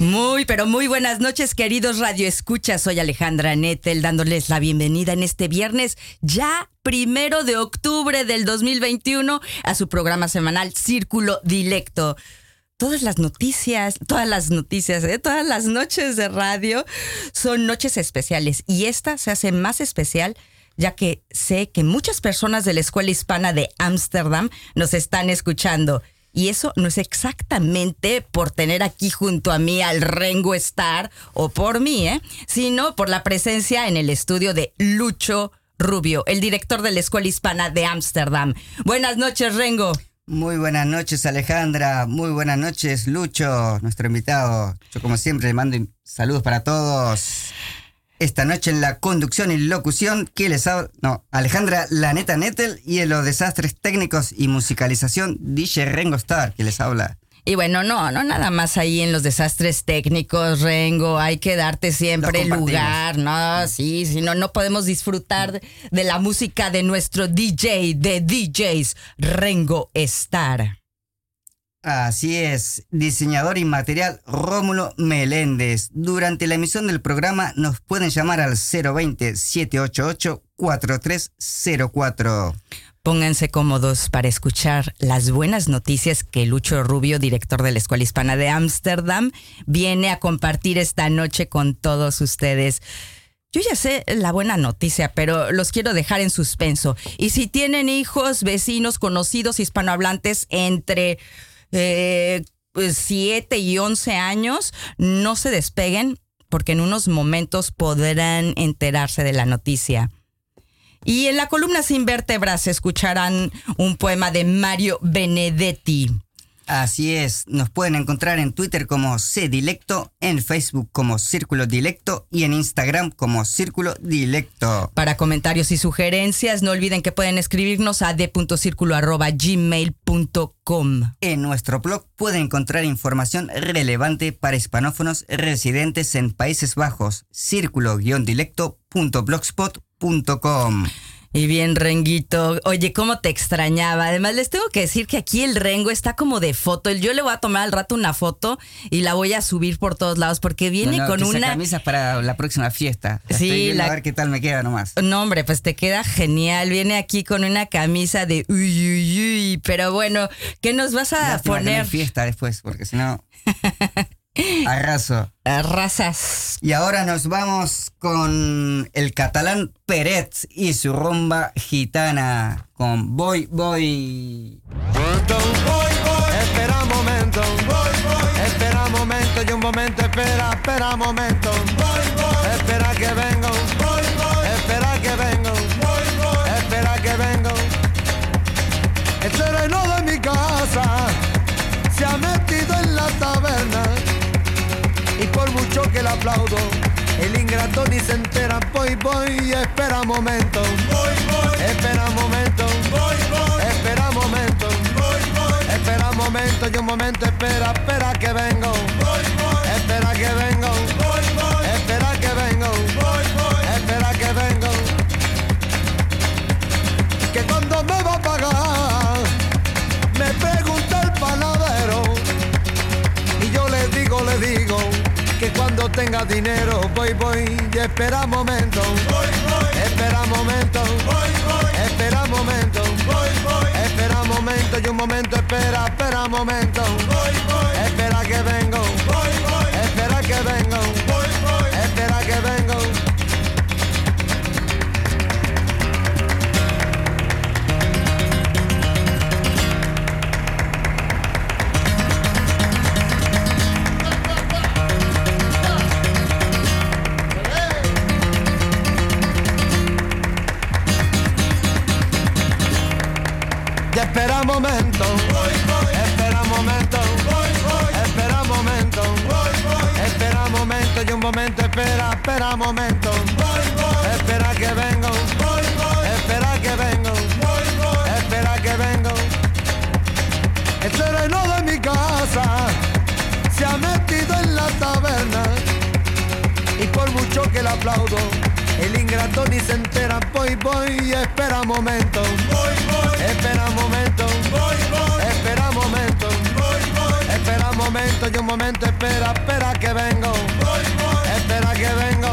Muy, pero muy buenas noches, queridos Radio Escuchas. Soy Alejandra Nettel, dándoles la bienvenida en este viernes, ya primero de octubre del 2021, a su programa semanal Círculo Dilecto. Todas las noticias, todas las noticias, ¿eh? todas las noches de radio son noches especiales y esta se hace más especial ya que sé que muchas personas de la Escuela Hispana de Ámsterdam nos están escuchando. Y eso no es exactamente por tener aquí junto a mí al Rengo Star o por mí, ¿eh? sino por la presencia en el estudio de Lucho Rubio, el director de la Escuela Hispana de Ámsterdam. Buenas noches, Rengo. Muy buenas noches, Alejandra. Muy buenas noches, Lucho, nuestro invitado. Yo, como siempre, le mando saludos para todos esta noche en la conducción y locución, que les habla, no, Alejandra Laneta Nettel y en los desastres técnicos y musicalización, DJ Rengo Star, que les habla. Y bueno, no, no nada más ahí en los desastres técnicos, Rengo, hay que darte siempre lugar, ¿no? Sí, si no, no podemos disfrutar de la música de nuestro DJ de DJs, Rengo Star. Así es, diseñador y material Rómulo Meléndez. Durante la emisión del programa nos pueden llamar al 020-788-4304. Pónganse cómodos para escuchar las buenas noticias que Lucho Rubio, director de la Escuela Hispana de Ámsterdam, viene a compartir esta noche con todos ustedes. Yo ya sé la buena noticia, pero los quiero dejar en suspenso. Y si tienen hijos, vecinos, conocidos hispanohablantes entre eh, 7 pues, y 11 años, no se despeguen porque en unos momentos podrán enterarse de la noticia. Y en la columna Sin Vértebras escucharán un poema de Mario Benedetti. Así es, nos pueden encontrar en Twitter como C Dilecto, en Facebook como Círculo Dilecto y en Instagram como Círculo Dilecto. Para comentarios y sugerencias, no olviden que pueden escribirnos a d.circulo.gmail.com. En nuestro blog pueden encontrar información relevante para hispanófonos residentes en Países Bajos, círculo-dilecto.blogspot.com. Y bien, Renguito. Oye, cómo te extrañaba. Además, les tengo que decir que aquí el Rengo está como de foto. Yo le voy a tomar al rato una foto y la voy a subir por todos lados porque viene con una. camisa para la próxima fiesta. sí, a ver qué tal me queda nomás. No, hombre, pues te queda genial. Viene aquí con una camisa de uy, uy, uy. Pero bueno, ¿qué nos vas a poner? fiesta después, porque si no. Arraso. Arrasas. Y ahora nos vamos con el catalán Pérez y su rumba gitana con Voy, Voy. Espera un momento, espera un momento y un momento, espera, espera un momento, espera que vengo, espera que vengo, espera que vengo. El sereno de mi casa se ha metido en la taberna por mucho que le aplaudo, el ingrato ni se entera. Voy, voy, espera un momento. Voy, voy, espera un momento. Voy, voy, espera un momento. Voy, voy, espera un momento y un momento, espera, espera que vengo. Voy, voy, espera que vengo. Voy, tenga dinero voy, voy y espera un momento, voy, voy, espera un momento, voy, voy, espera un momento, voy, voy, espera un momento y un momento, espera, espera un momento, voy, voy, espera que vengo, espera un momento, espera un momento, espera un momento, espera momento, espera que vengo, espera que vengo, espera que vengo. El sereno de mi casa. Se ha metido en la taberna. Y por mucho que le aplaudo, el ingrato ni se entera, voy, voy, espera momento, espera momento, espera momento, espera momento y un momento, espera, espera que vengo, espera que vengo,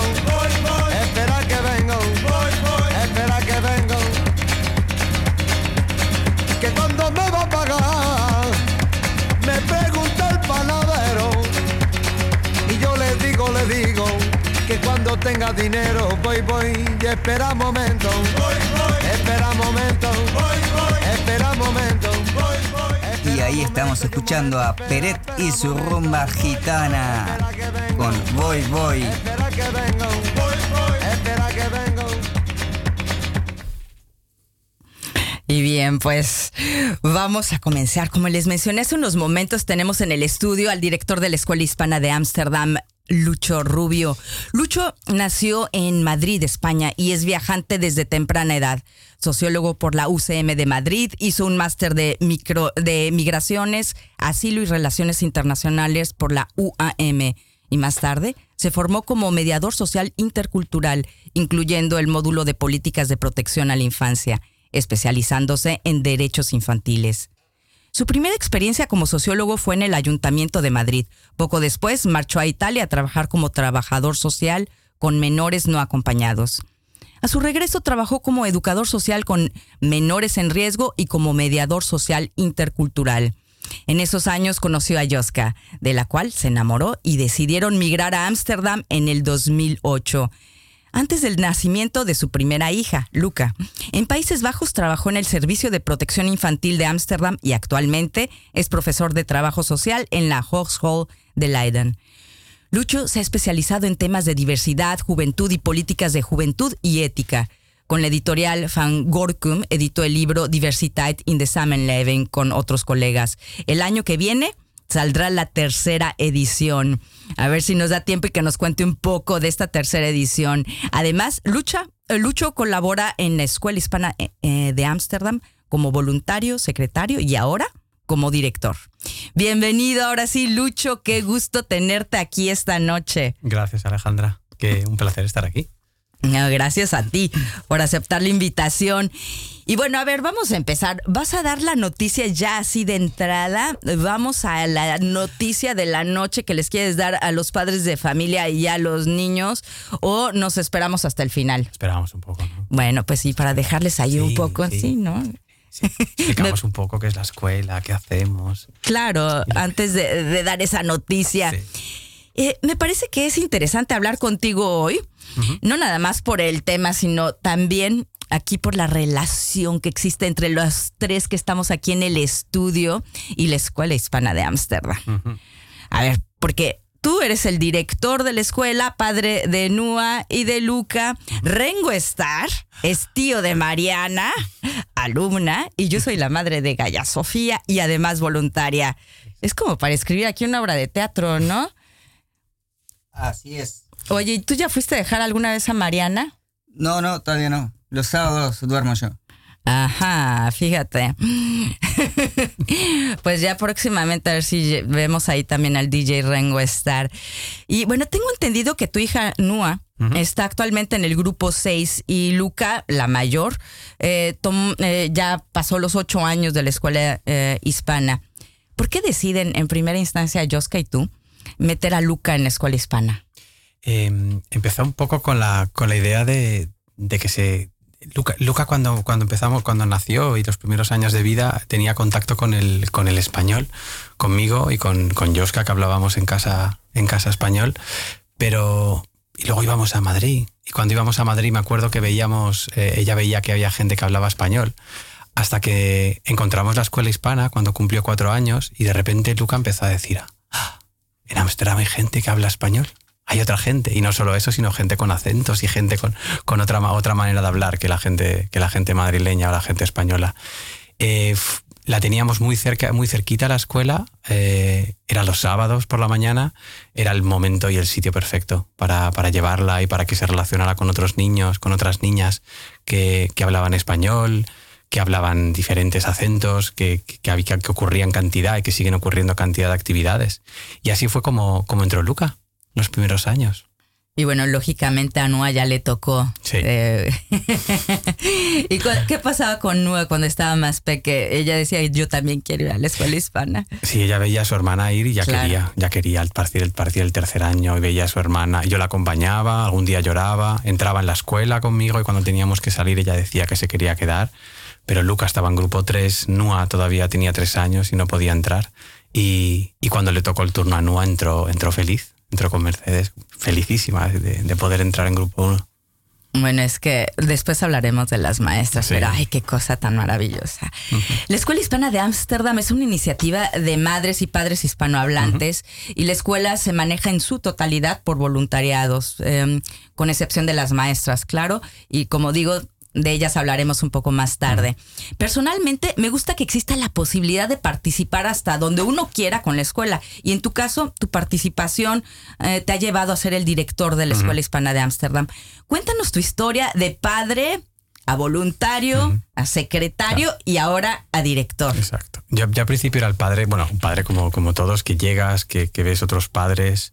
espera que vengo, espera que vengo, que cuando me va a pagar, me pregunta el panadero. Y yo le digo, le digo que cuando tenga dinero voy, voy y espera momento, espera momento, espera momento. Y ahí estamos escuchando a Peret y su rumba gitana con Voy Voy. Espera que vengo, espera que vengo. Y bien, pues vamos a comenzar. Como les mencioné hace unos momentos, tenemos en el estudio al director de la Escuela Hispana de Ámsterdam, Lucho Rubio. Lucho nació en Madrid, España, y es viajante desde temprana edad. Sociólogo por la UCM de Madrid, hizo un máster de, micro, de migraciones, asilo y relaciones internacionales por la UAM. Y más tarde se formó como mediador social intercultural, incluyendo el módulo de políticas de protección a la infancia especializándose en derechos infantiles. Su primera experiencia como sociólogo fue en el Ayuntamiento de Madrid. Poco después marchó a Italia a trabajar como trabajador social con menores no acompañados. A su regreso trabajó como educador social con menores en riesgo y como mediador social intercultural. En esos años conoció a Yoska, de la cual se enamoró y decidieron migrar a Ámsterdam en el 2008 antes del nacimiento de su primera hija, Luca. En Países Bajos trabajó en el Servicio de Protección Infantil de Ámsterdam y actualmente es profesor de trabajo social en la Hogeschool de Leiden. Lucho se ha especializado en temas de diversidad, juventud y políticas de juventud y ética. Con la editorial Van Gorkum editó el libro Diversiteit in the Samenleving con otros colegas. El año que viene saldrá la tercera edición. A ver si nos da tiempo y que nos cuente un poco de esta tercera edición. Además, Lucha, Lucho colabora en la Escuela Hispana eh, de Ámsterdam como voluntario, secretario y ahora como director. Bienvenido ahora sí, Lucho, qué gusto tenerte aquí esta noche. Gracias, Alejandra. Que un placer estar aquí. No, gracias a ti por aceptar la invitación. Y bueno, a ver, vamos a empezar. ¿Vas a dar la noticia ya así de entrada? Vamos a la noticia de la noche que les quieres dar a los padres de familia y a los niños o nos esperamos hasta el final. Esperamos un poco, ¿no? Bueno, pues sí, para dejarles ahí un poco sí. así, ¿no? Sí. Explicamos un poco qué es la escuela, qué hacemos. Claro, antes de, de dar esa noticia. Sí. Eh, me parece que es interesante hablar contigo hoy, no nada más por el tema, sino también aquí por la relación que existe entre los tres que estamos aquí en el estudio y la Escuela Hispana de Ámsterdam. A ver, porque tú eres el director de la escuela, padre de Nua y de Luca. Rengo Star es tío de Mariana, alumna, y yo soy la madre de Gaya Sofía y además voluntaria. Es como para escribir aquí una obra de teatro, ¿no? Así es. Oye, ¿y tú ya fuiste a dejar alguna vez a Mariana? No, no, todavía no. Los sábados duermo yo. Ajá, fíjate. pues ya próximamente a ver si vemos ahí también al DJ Rengo Star. Y bueno, tengo entendido que tu hija Nua está actualmente en el grupo 6 y Luca, la mayor, eh, tom- eh, ya pasó los ocho años de la escuela eh, hispana. ¿Por qué deciden en primera instancia Joska y tú meter a Luca en la escuela hispana? Eh, empezó un poco con la, con la idea de, de que se. Luca, Luca cuando, cuando empezamos, cuando nació y los primeros años de vida, tenía contacto con el, con el español, conmigo y con, con Joska, que hablábamos en casa, en casa español. Pero. Y luego íbamos a Madrid. Y cuando íbamos a Madrid, me acuerdo que veíamos. eh, ella veía que había gente que hablaba español. Hasta que encontramos la escuela hispana cuando cumplió cuatro años y de repente Luca empezó a decir: "Ah, en Amsterdam hay gente que habla español. Hay otra gente, y no solo eso, sino gente con acentos y gente con, con otra, otra manera de hablar que la gente, que la gente madrileña o la gente española. Eh, la teníamos muy cerca, muy cerquita la escuela, eh, era los sábados por la mañana, era el momento y el sitio perfecto para, para, llevarla y para que se relacionara con otros niños, con otras niñas que, que hablaban español, que hablaban diferentes acentos, que, que, que ocurrían cantidad y que siguen ocurriendo cantidad de actividades. Y así fue como, como entró Luca los primeros años. Y bueno, lógicamente a Nua ya le tocó. Sí. Eh, ¿Y qué pasaba con Nua cuando estaba más pequeña? Ella decía, yo también quiero ir a la escuela hispana. Sí, ella veía a su hermana ir y ya claro. quería, ya quería al partir el, partir el tercer año y veía a su hermana. Yo la acompañaba, algún día lloraba, entraba en la escuela conmigo y cuando teníamos que salir ella decía que se quería quedar. Pero Luca estaba en grupo 3, Nua todavía tenía tres años y no podía entrar. Y, y cuando le tocó el turno a Nua entró, entró feliz entró con Mercedes, felicísima de, de, poder entrar en grupo 1. Bueno, es que después hablaremos de las maestras, sí. pero ay, qué cosa tan maravillosa. Uh -huh. La Escuela Hispana de Ámsterdam es una iniciativa de madres y padres hispanohablantes uh -huh. y la escuela se maneja en su totalidad por voluntariados, eh, con excepción de las maestras, claro. Y como digo, de ellas hablaremos un poco más tarde. Personalmente, me gusta que exista la posibilidad de participar hasta donde uno quiera con la escuela. Y en tu caso, tu participación eh, te ha llevado a ser el director de la Escuela uh -huh. Hispana de Ámsterdam. Cuéntanos tu historia de padre a voluntario, uh -huh. a secretario claro. y ahora a director. Exacto. Ya, ya, al principio era el padre, bueno, un padre como, como todos, que llegas, que, que ves otros padres,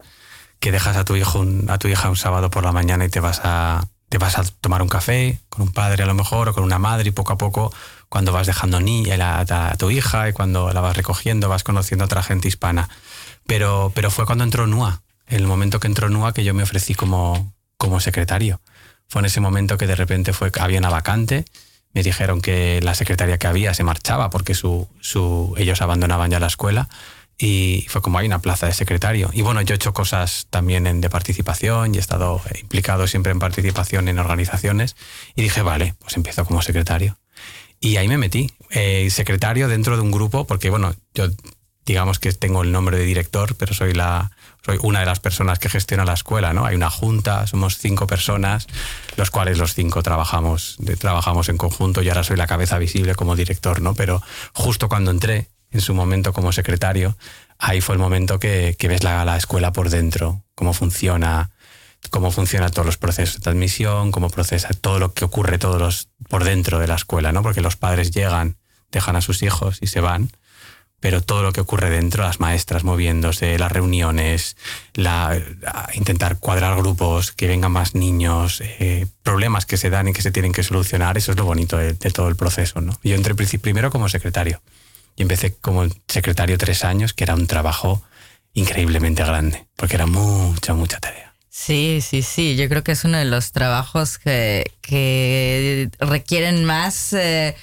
que dejas a tu hijo un, a tu hija un sábado por la mañana y te vas a te vas a tomar un café con un padre a lo mejor o con una madre y poco a poco cuando vas dejando ni a, a, a, tu hija y cuando la vas recogiendo vas conociendo a otra gente hispana. Pero, pero fue cuando entró NUA, el momento que entró NUA que yo me ofrecí como, como secretario. Fue en ese momento que de repente fue, había una vacante, me dijeron que la secretaria que había se marchaba porque su, su, ellos abandonaban ya la escuela y fue como hay una plaza de secretario. Y bueno, yo he hecho cosas también en, de participación y he estado implicado siempre en participación en organizaciones y dije, vale, pues empiezo como secretario. Y ahí me metí, eh, secretario dentro de un grupo, porque bueno, yo digamos que tengo el nombre de director, pero soy la soy una de las personas que gestiona la escuela, ¿no? Hay una junta, somos cinco personas, los cuales los cinco trabajamos, de, trabajamos en conjunto y ahora soy la cabeza visible como director, ¿no? Pero justo cuando entré, en su momento como secretario, ahí fue el momento que, que ves la, la, escuela por dentro, cómo funciona, cómo funcionan todos los procesos de admisión, cómo procesa todo lo que ocurre todos los, por dentro de la escuela, ¿no? Porque los padres llegan, dejan a sus hijos y se van, pero todo lo que ocurre dentro, las maestras moviéndose, las reuniones, la, intentar cuadrar grupos, que vengan más niños, eh, problemas que se dan y que se tienen que solucionar, eso es lo bonito de, todo el proceso, ¿no? Yo entré primero como secretario y empecé como secretario tres años, que era un trabajo increíblemente grande, porque era mucha, mucha tarea. Sí, sí, sí. Yo creo que es uno de los trabajos que, que requieren más eh,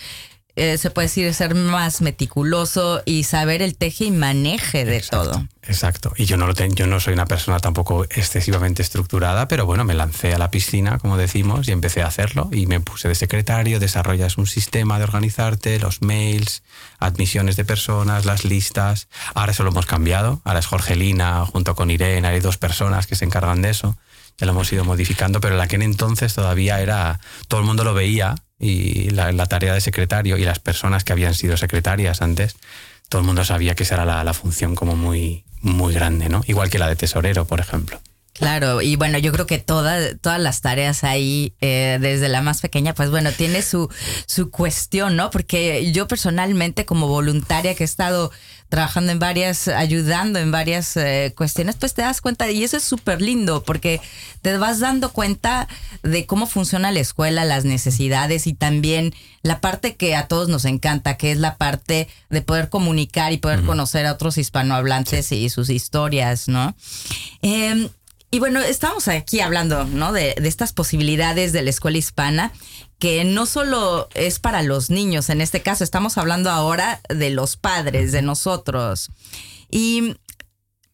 eh, se puede decir, ser más meticuloso y saber el teje y maneje de exacto, todo. Exacto. Y yo no, lo ten, yo no soy una persona tampoco excesivamente estructurada, pero bueno, me lancé a la piscina, como decimos, y empecé a hacerlo. Y me puse de secretario, desarrollas un sistema de organizarte, los mails, admisiones de personas, las listas. Ahora eso lo hemos cambiado. Ahora es Jorgelina junto con Irene, hay dos personas que se encargan de eso. Ya lo hemos ido modificando, pero en aquel entonces todavía era, todo el mundo lo veía y la, tarea de secretario y las personas que habían sido secretarias antes, todo el mundo sabía que esa era la, función como muy, muy grande, ¿no? Igual que la de tesorero, por ejemplo. Claro, y bueno, yo creo que toda, todas las tareas ahí, eh, desde la más pequeña, pues bueno, tiene su, su cuestión, ¿no? Porque yo personalmente, como voluntaria que he estado trabajando en varias, ayudando en varias eh, cuestiones, pues te das cuenta, y eso es súper lindo, porque te vas dando cuenta de cómo funciona la escuela, las necesidades y también la parte que a todos nos encanta, que es la parte de poder comunicar y poder uh -huh. conocer a otros hispanohablantes sí. y sus historias, ¿no? Eh, y bueno, estamos aquí hablando, ¿no? De, de, estas posibilidades de la escuela hispana, que no solo es para los niños, en este caso estamos hablando ahora de los padres, de nosotros. Y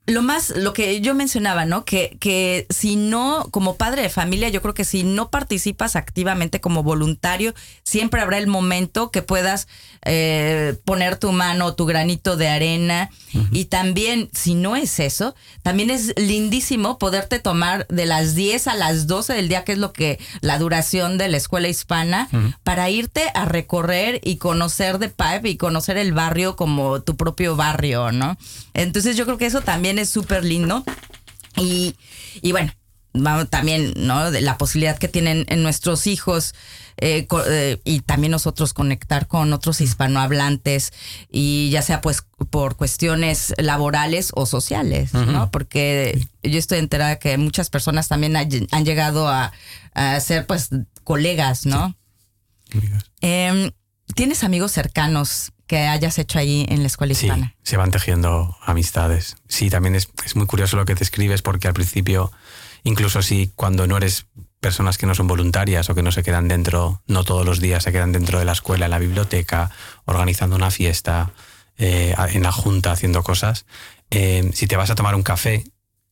lo más, lo que yo mencionaba, ¿no? Que, que si no, como padre de familia, yo creo que si no participas activamente como voluntario, siempre habrá el momento que puedas eh, poner tu mano, tu granito de arena. Y también, si no es eso, también es lindísimo poderte tomar de las 10 a las 12 del día, que es lo que la duración de la escuela hispana, para irte a recorrer y conocer de Pipe y conocer el barrio como tu propio barrio, ¿no? Entonces yo creo que eso también es súper lindo. Y, y bueno, vamos, también, ¿no? De la posibilidad que tienen en nuestros hijos eh, eh, y también nosotros conectar con otros hispanohablantes y ya sea pues por cuestiones laborales o sociales, ¿no? Porque yo estoy enterada que muchas personas también han llegado a, a ser pues colegas, ¿no? Em, ¿Tienes amigos cercanos que hayas hecho ahí en la escuela Sí, hispana? se van tejiendo amistades. Sí, también es, es muy curioso lo que te escribes porque al principio, incluso si cuando no eres personas que no son voluntarias o que no se quedan dentro, no todos los días se quedan dentro de la escuela, en la biblioteca, organizando una fiesta, eh, en la junta, haciendo cosas, eh, si te vas a tomar un café,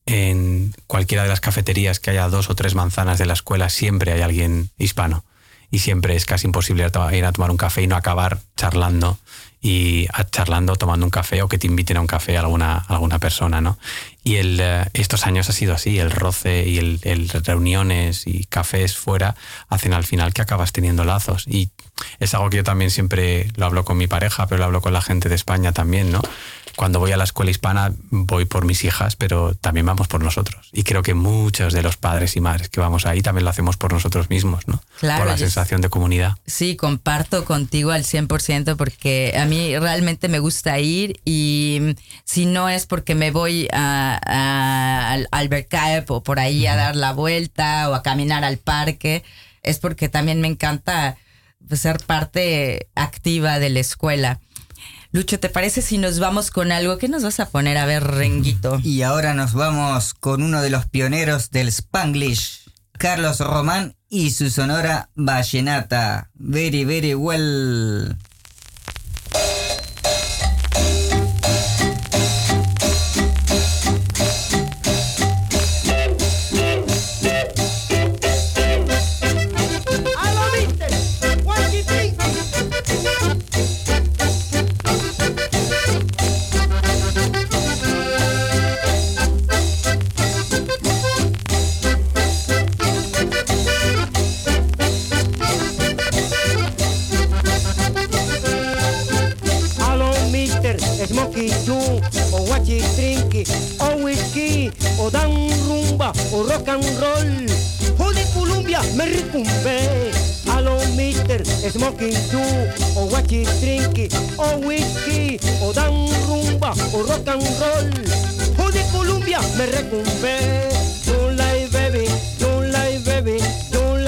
en cualquiera de las cafeterías que haya dos o tres manzanas de la escuela, siempre hay alguien hispano. Y siempre es casi imposible ir a tomar un café y no acabar charlando y charlando, tomando un café o que te inviten a un café a alguna, alguna persona, ¿no? Y eh, estos años ha sido así, el roce y el reuniones y cafés fuera hacen al final que acabas teniendo lazos. Y es algo que yo también siempre lo hablo con mi pareja, pero lo hablo con la gente de España también, ¿no? Cuando voy a la escuela hispana voy por mis hijas, pero también vamos por nosotros. Y creo que muchos de los padres y madres que vamos ahí también lo hacemos por nosotros mismos, ¿no? Claro, por la sensación de comunidad. Sí, comparto contigo al 100% porque a mí realmente me gusta ir y si no es porque me voy a, a- al o por ahí a dar la vuelta o a caminar al parque, es porque también me encanta pues, ser parte activa de la escuela. Lucho, ¿te parece si nos vamos con algo? ¿Qué nos vas a poner a ver, Renguito? Y ahora nos vamos con uno de los pioneros del Spanglish, Carlos Román y su sonora vallenata. Very, very well. O guachi trinky, o whisky, o dan rumba, o rock and roll. O de Colombia me recumbe. A lo mister, smoky Joe, o guachi trinky, o whisky, o dan rumba, o rock and roll. O de Colombia me recumbe. Don't lie baby, don't lie baby, don't lie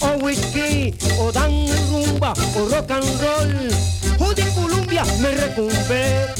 o whisky, o dan rumba, o rock and roll. O de Colombia me recumbe.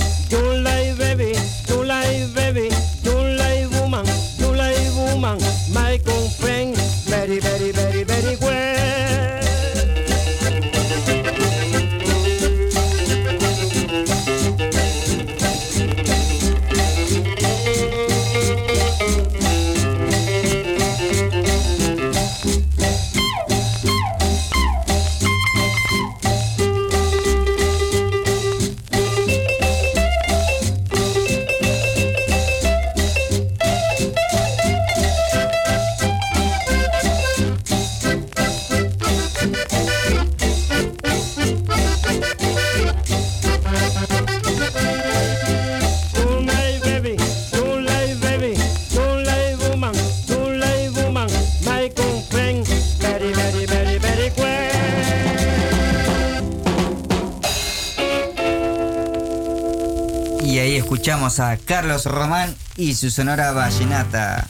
Escuchamos a Carlos Román y su sonora vallenata.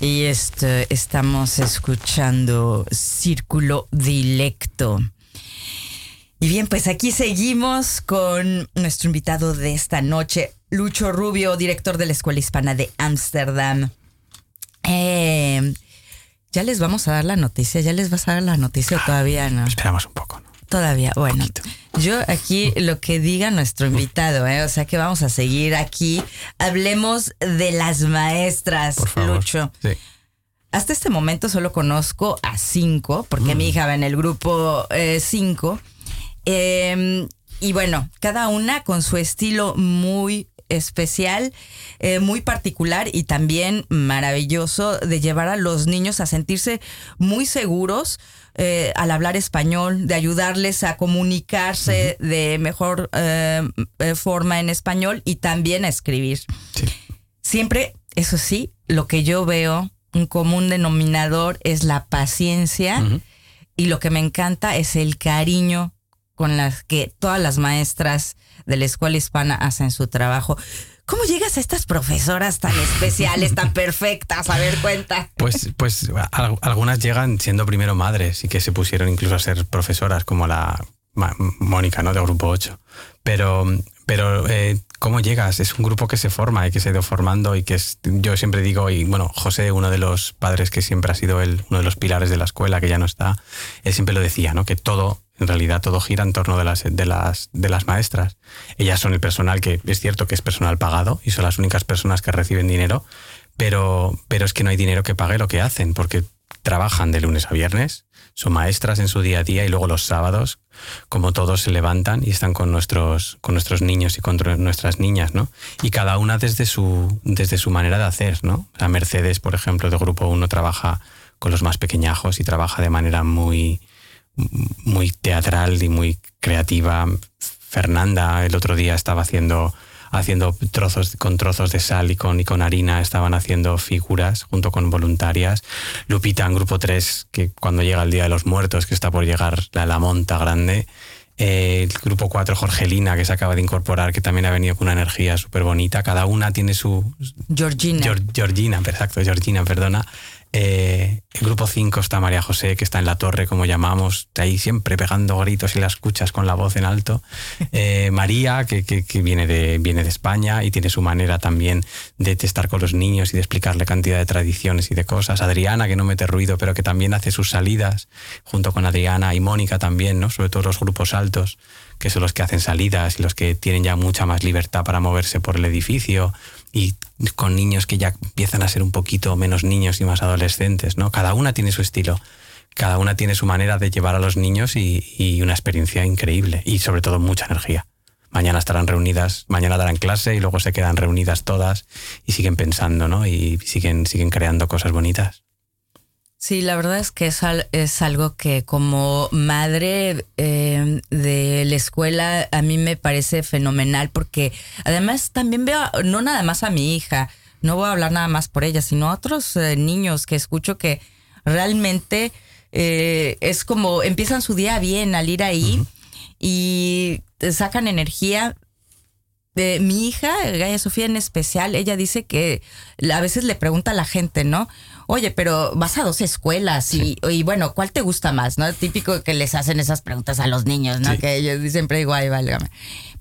Y este, estamos escuchando Círculo Dilecto. Y bien, pues aquí seguimos con nuestro invitado de esta noche, Lucho Rubio, director de la Escuela Hispana de Ámsterdam. Eh, ya les vamos a dar la noticia, ya les vas a dar la noticia o todavía no. Esperamos un poco, ¿no? Todavía, bueno. Yo aquí lo que diga nuestro invitado, ¿eh? o sea que vamos a seguir aquí. Hablemos de las maestras, Por favor. Lucho. Sí. Hasta este momento solo conozco a cinco, porque mi hija va en el grupo eh, cinco. Eh, y bueno, cada una con su estilo muy especial, eh, muy particular y también maravilloso de llevar a los niños a sentirse muy seguros eh, al hablar español, de ayudarles a comunicarse de mejor eh, forma en español y también a escribir. Sí. Siempre, eso sí, lo que yo veo, un común denominador es la paciencia y lo que me encanta es el cariño con las que todas las maestras de la escuela hispana hacen su trabajo. ¿Cómo llegas a estas profesoras tan especiales, tan perfectas? A ver, cuenta. Pues, pues al- algunas llegan siendo primero madres y que se pusieron incluso a ser profesoras, como la Mónica, ¿no? De Grupo 8. Pero, pero eh, ¿cómo llegas? Es un grupo que se forma y que se ha ido formando y que es, yo siempre digo, y bueno, José, uno de los padres que siempre ha sido él, uno de los pilares de la escuela, que ya no está, él siempre lo decía, ¿no? Que todo, en realidad todo gira en torno de las, de las, de las maestras. Ellas son el personal que es cierto que es personal pagado y son las únicas personas que reciben dinero, pero, pero es que no hay dinero que pague lo que hacen, porque trabajan de lunes a viernes, son maestras en su día a día y luego los sábados, como todos, se levantan y están con nuestros, con nuestros niños y con nuestras niñas, ¿no? Y cada una desde su, desde su manera de hacer, ¿no? La Mercedes, por ejemplo, de Grupo 1 trabaja con los más pequeñajos y trabaja de manera muy, muy teatral y muy creativa. Fernanda el otro día estaba haciendo haciendo trozos con trozos de sal y con, y con harina estaban haciendo figuras junto con voluntarias. Lupita en grupo 3, que cuando llega el Día de los Muertos, que está por llegar la, la monta grande. Eh, el grupo 4, Jorgelina, que se acaba de incorporar, que también ha venido con una energía súper bonita. Cada una tiene su, Georgina. Geor- Georgina, exacto, Georgina, perdona. Eh, el grupo 5 está María José, que está en la torre, como llamamos, está ahí siempre pegando gritos y la escuchas con la voz en alto. Eh, María, que, que- que viene, de, viene de España y tiene su manera también de estar con los niños y de explicarle cantidad de tradiciones y de cosas. Adriana, que no mete ruido, pero que también hace sus salidas, junto con Adriana y Mónica también, ¿no? sobre todo los grupos altos, que son los que hacen salidas y los que tienen ya mucha más libertad para moverse por el edificio y con niños que ya empiezan a ser un poquito menos niños y más adolescentes, ¿no? Cada una tiene su estilo, cada una tiene su manera de llevar a los niños y, una experiencia increíble y sobre todo mucha energía. Mañana estarán reunidas, mañana darán clase y luego se quedan reunidas todas y siguen pensando, ¿no? Y siguen, siguen creando cosas bonitas. Sí, la verdad es que es, es algo que como madre eh, de la escuela a mí me parece fenomenal porque además también veo, no nada más a mi hija, no voy a hablar nada más por ella, sino a otros eh, niños que escucho que realmente eh, es como empiezan su día bien al ir ahí y sacan energía de mi hija, Gaia Sofía en especial, ella dice que a veces le pregunta a la gente, ¿no? Oye, pero vas a dos escuelas y, y bueno, ¿cuál te gusta más? ¿No? Típico que les hacen esas preguntas a los niños, ¿no? Sí. Que ellos siempre digo, ay, válgame.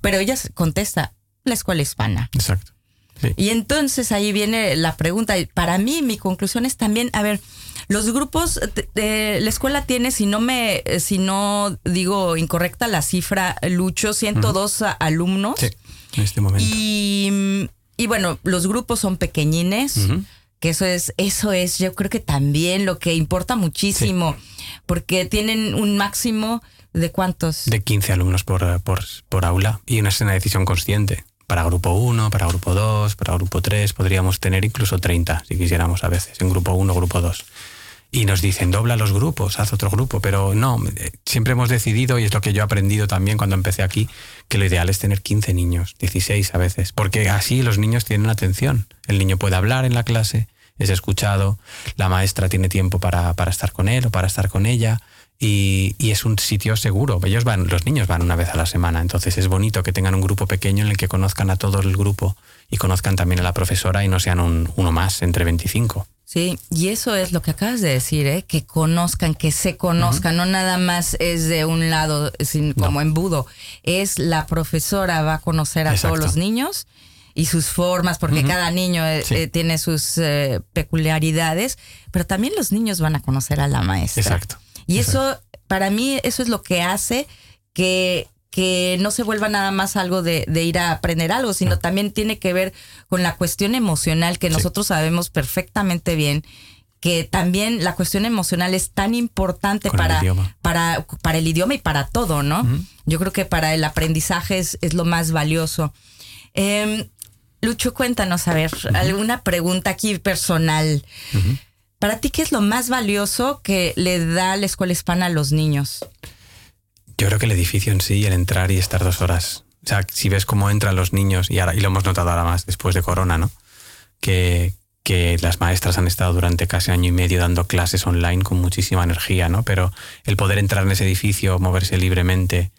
Pero ella contesta, la escuela hispana. Exacto. Sí. Y entonces ahí viene la pregunta. Para mí, mi conclusión es también, a ver, los grupos, de- de- la escuela tiene, si no me, eh, si no digo incorrecta la cifra, Lucho, 102 a- alumnos. Sí, en este momento. Y, y bueno, los grupos son pequeñines, Ujú. Que eso es, eso es, yo creo que también lo que importa muchísimo, porque tienen un máximo de cuántos. de 15 alumnos por, por, por aula y una, es una decisión consciente. Para grupo 1, para grupo 2, para grupo 3, podríamos tener incluso 30 si quisiéramos a veces, en grupo 1, grupo 2. Y nos dicen, dobla los grupos, haz otro grupo, pero no, eh, siempre hemos decidido, y es lo que yo he aprendido también cuando empecé aquí, que lo ideal es tener 15 niños, 16 a veces, porque así los niños tienen atención. El niño puede hablar en la clase, es escuchado, la maestra tiene tiempo para, para estar con él o para estar con ella, y, y es un sitio seguro. Ellos van, los niños van una vez a la semana, entonces es bonito que tengan un grupo pequeño en el que conozcan a todo el grupo y conozcan también a la profesora y no sean un, uno más entre 25. Sí, y eso es lo que acabas de decir, ¿eh? que conozcan, que se conozcan, no nada más es de un lado sin, como embudo, es la profesora va a conocer a Exacto. todos los niños y sus formas, porque cada niño eh, Sí. eh, tiene sus eh, peculiaridades, pero también los niños van a conocer a la maestra. Exacto. Y eso, para mí, eso es lo que hace que, que no se vuelva nada más algo de, de ir a aprender algo, sino también tiene que ver con la cuestión emocional que Sí. nosotros sabemos perfectamente bien que también la cuestión emocional es tan importante el para, idioma. para, para el idioma y para todo, ¿no? Yo creo que para el aprendizaje es, es lo más valioso. Em, Lucho, cuéntanos, a ver, alguna pregunta aquí personal. Para ti, ¿qué es lo más valioso que le da la escuela hispana a los niños? Yo creo que el edificio en sí, el entrar y estar dos horas. O sea, si ves cómo entran los niños, y, ahora, y lo hemos notado ahora más después de Corona, ¿no? Que, que las maestras han estado durante casi año y medio dando clases online con muchísima energía, ¿no? Pero el poder entrar en ese edificio, moverse libremente,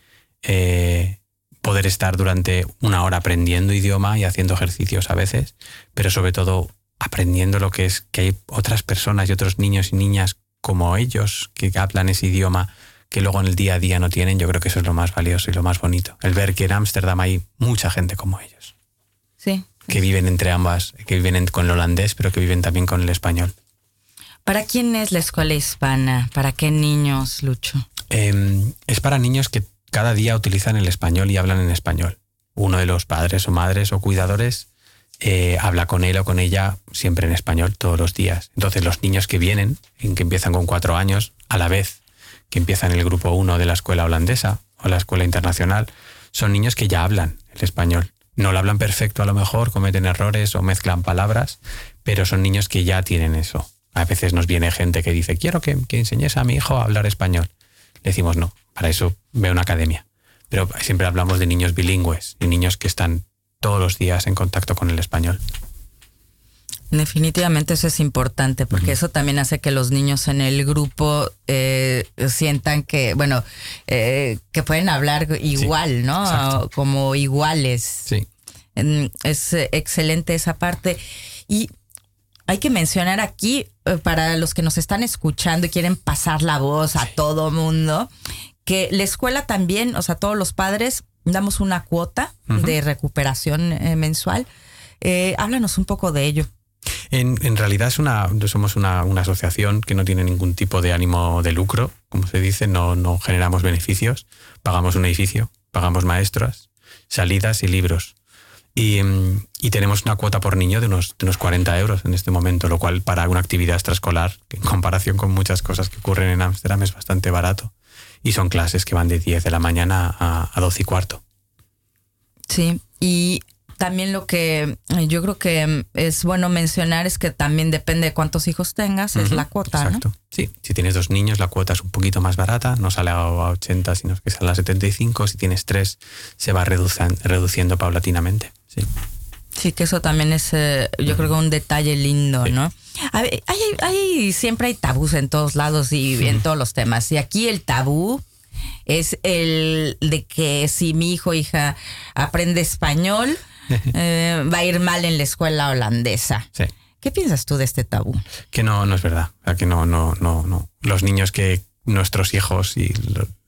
eh, poder estar durante una hora aprendiendo idioma y haciendo ejercicios a veces, pero sobre todo aprendiendo lo que es que hay otras personas y otros niños y niñas como ellos que hablan ese idioma que luego en el día a día no tienen, yo creo que eso es lo más valioso y lo más bonito. El ver que en Ámsterdam hay mucha gente como ellos, Sí. que viven entre ambas, que viven en- con el holandés, pero que viven también con el español. ¿Para quién es la escuela hispana? ¿Para qué niños, Lucho? Eh, es para niños que cada día utilizan el español y hablan en español. Uno de los padres o madres o cuidadores eh, habla con él o con ella siempre en español todos los días. Entonces los niños que vienen, en que empiezan con cuatro años, a la vez que empiezan el grupo uno de la escuela holandesa o la escuela internacional, son niños que ya hablan el español. No lo hablan perfecto a lo mejor, cometen errores o mezclan palabras, pero son niños que ya tienen eso. A veces nos viene gente que dice, quiero que, que enseñes a mi hijo a hablar español. Decimos, no, para eso ve una academia. Pero siempre hablamos de niños bilingües y niños que están todos los días en contacto con el español. Definitivamente eso es importante porque eso también hace que los niños en el grupo eh, sientan que, bueno, eh, que pueden hablar igual, ¿no? exacto. Como iguales. Sí. Mm, Es excelente esa parte. Y hay que mencionar aquí, eh, para los que nos están escuchando y quieren pasar la voz a todo mundo, que la escuela también, o sea, todos los padres, damos una cuota de recuperación eh, mensual. Eh, háblanos un poco de ello. En, en realidad es una, somos una, una asociación que no tiene ningún tipo de ánimo de lucro, como se dice, no, no generamos beneficios, pagamos un edificio, pagamos maestras, salidas y libros. Y, mm, y tenemos una cuota por niño de unos, de unos 40 euros en este momento, lo cual para una actividad extraescolar, en comparación con muchas cosas que ocurren en Ámsterdam, es bastante barato. Y son clases que van de 10 de la mañana a, a 12 y cuarto. Sí, y también lo que eh, yo creo que mm, es bueno mencionar es que también depende de cuántos hijos tengas, es la cuota, ¿no? Exacto. Sí, si tienes dos niños, la cuota es un poquito más barata, no sale a 80, sino que sale a 75. Si tienes tres, se va reduciendo paulatinamente. Sí. Sí, que eso también es, eh, yo creo que un detalle lindo, ¿no? A ver, hay, hay- siempre hay tabús en todos lados y en todos los temas. Y aquí el tabú es el de que si mi hijo o hija aprende español, eh, va a ir mal en la escuela holandesa. Sí. ¿Qué piensas tú de este tabú? Que no, no es verdad. O sea, que no, no, no, no. Los niños que nuestros hijos y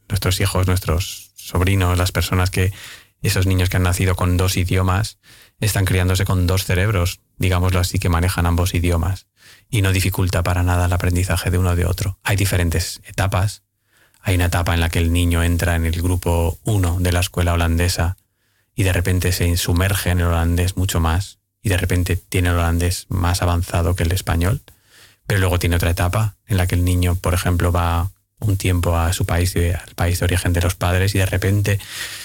nuestros hijos, nuestros sobrinos, las personas que, esos niños que han nacido con dos idiomas, están criándose con dos cerebros, digámoslo así, que manejan ambos idiomas. Y no dificulta para nada el aprendizaje de uno de otro. Hay diferentes etapas. Hay una etapa en la que el niño entra en el grupo 1 de la escuela holandesa y de repente se sumerge en el holandés mucho más y de repente tiene el holandés más avanzado que el español. Pero luego tiene otra etapa en la que el niño, por ejemplo, va un tiempo a su país, de- al país de origen de los padres y de repente